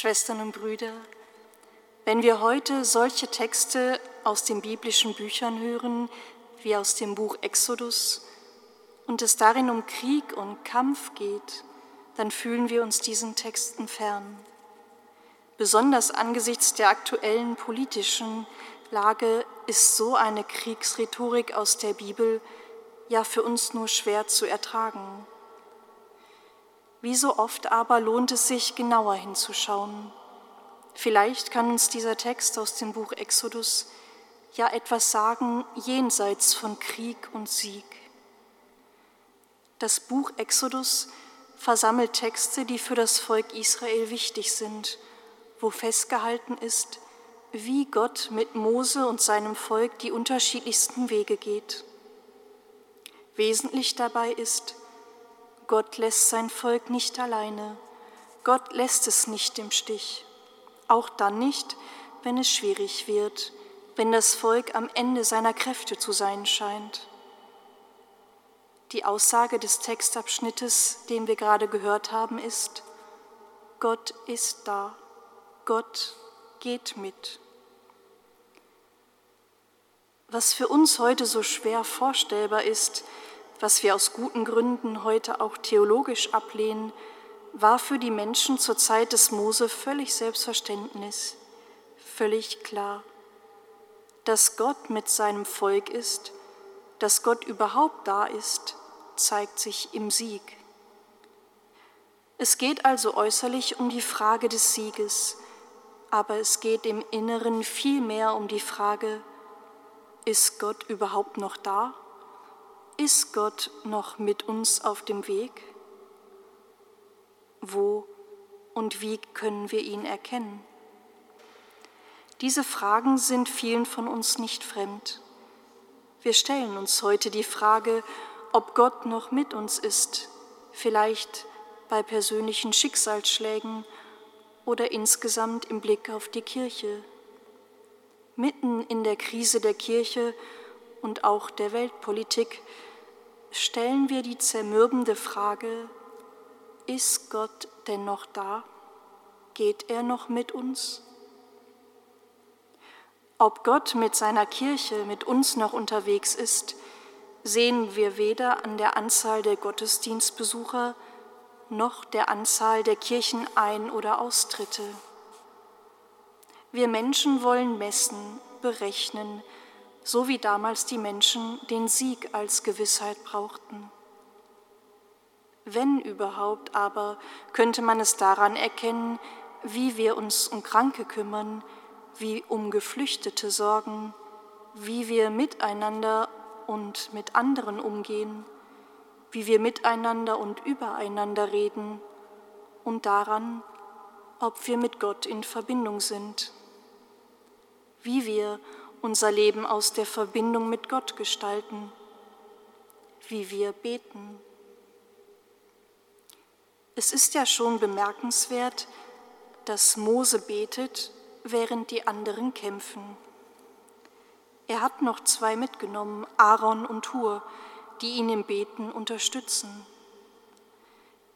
Schwestern und Brüder, wenn wir heute solche Texte aus den biblischen Büchern hören, wie aus dem Buch Exodus, und es darin um Krieg und Kampf geht, dann fühlen wir uns diesen Texten fern. Besonders angesichts der aktuellen politischen Lage ist so eine Kriegsrhetorik aus der Bibel ja für uns nur schwer zu ertragen. Wie so oft aber lohnt es sich, genauer hinzuschauen. Vielleicht kann uns dieser Text aus dem Buch Exodus ja etwas sagen jenseits von Krieg und Sieg. Das Buch Exodus versammelt Texte, die für das Volk Israel wichtig sind, wo festgehalten ist, wie Gott mit Mose und seinem Volk die unterschiedlichsten Wege geht. Wesentlich dabei ist, Gott lässt sein Volk nicht alleine. Gott lässt es nicht im Stich. Auch dann nicht, wenn es schwierig wird, wenn das Volk am Ende seiner Kräfte zu sein scheint. Die Aussage des Textabschnittes, den wir gerade gehört haben, ist, Gott ist da, Gott geht mit. Was für uns heute so schwer vorstellbar ist, was wir aus guten Gründen heute auch theologisch ablehnen, war für die Menschen zur Zeit des Mose völlig Selbstverständnis, völlig klar. Dass Gott mit seinem Volk ist, dass Gott überhaupt da ist, zeigt sich im Sieg. Es geht also äußerlich um die Frage des Sieges, aber es geht im Inneren vielmehr um die Frage, ist Gott überhaupt noch da? Ist Gott noch mit uns auf dem Weg? Wo und wie können wir ihn erkennen? Diese Fragen sind vielen von uns nicht fremd. Wir stellen uns heute die Frage, ob Gott noch mit uns ist, vielleicht bei persönlichen Schicksalsschlägen oder insgesamt im Blick auf die Kirche. Mitten in der Krise der Kirche und auch der Weltpolitik stellen wir die zermürbende Frage, ist Gott denn noch da? Geht er noch mit uns? Ob Gott mit seiner Kirche, mit uns noch unterwegs ist, sehen wir weder an der Anzahl der Gottesdienstbesucher noch der Anzahl der Kirchenein- oder Austritte. Wir Menschen wollen messen, berechnen, so wie damals die Menschen den Sieg als Gewissheit brauchten. Wenn überhaupt aber, könnte man es daran erkennen, wie wir uns um Kranke kümmern, wie um Geflüchtete sorgen, wie wir miteinander und mit anderen umgehen, wie wir miteinander und übereinander reden und daran, ob wir mit Gott in Verbindung sind, wie wir unser Leben aus der Verbindung mit Gott gestalten, wie wir beten. Es ist ja schon bemerkenswert, dass Mose betet, während die anderen kämpfen. Er hat noch zwei mitgenommen, Aaron und Hur, die ihn im Beten unterstützen.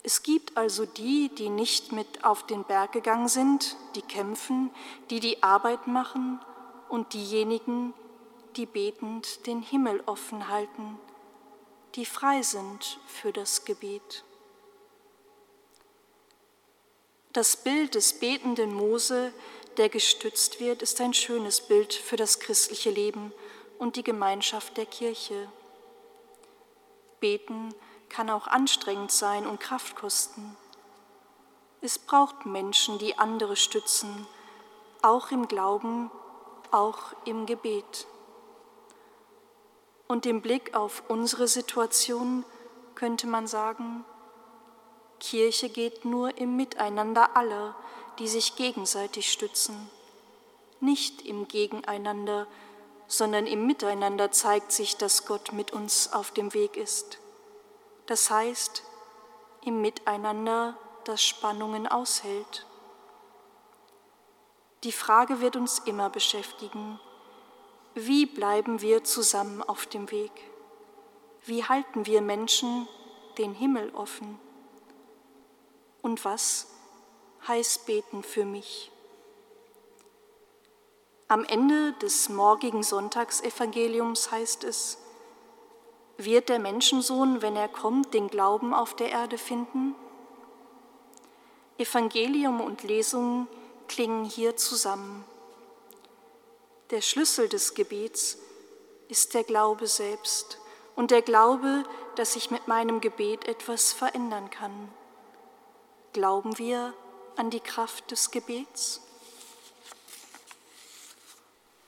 Es gibt also die, die nicht mit auf den Berg gegangen sind, die kämpfen, die die Arbeit machen und diejenigen, die betend den Himmel offen halten, die frei sind für das Gebet. Das Bild des betenden Mose, der gestützt wird, ist ein schönes Bild für das christliche Leben und die Gemeinschaft der Kirche. Beten kann auch anstrengend sein und Kraft kosten. Es braucht Menschen, die andere stützen, auch im Glauben auch im Gebet. Und im Blick auf unsere Situation könnte man sagen, Kirche geht nur im Miteinander aller, die sich gegenseitig stützen. Nicht im Gegeneinander, sondern im Miteinander zeigt sich, dass Gott mit uns auf dem Weg ist. Das heißt, im Miteinander, das Spannungen aushält. Die Frage wird uns immer beschäftigen. Wie bleiben wir zusammen auf dem Weg? Wie halten wir Menschen den Himmel offen? Und was heiß beten für mich. Am Ende des morgigen Sonntagsevangeliums heißt es, wird der Menschensohn, wenn er kommt, den Glauben auf der Erde finden? Evangelium und Lesung klingen hier zusammen. Der Schlüssel des Gebets ist der Glaube selbst und der Glaube, dass ich mit meinem Gebet etwas verändern kann. Glauben wir an die Kraft des Gebets?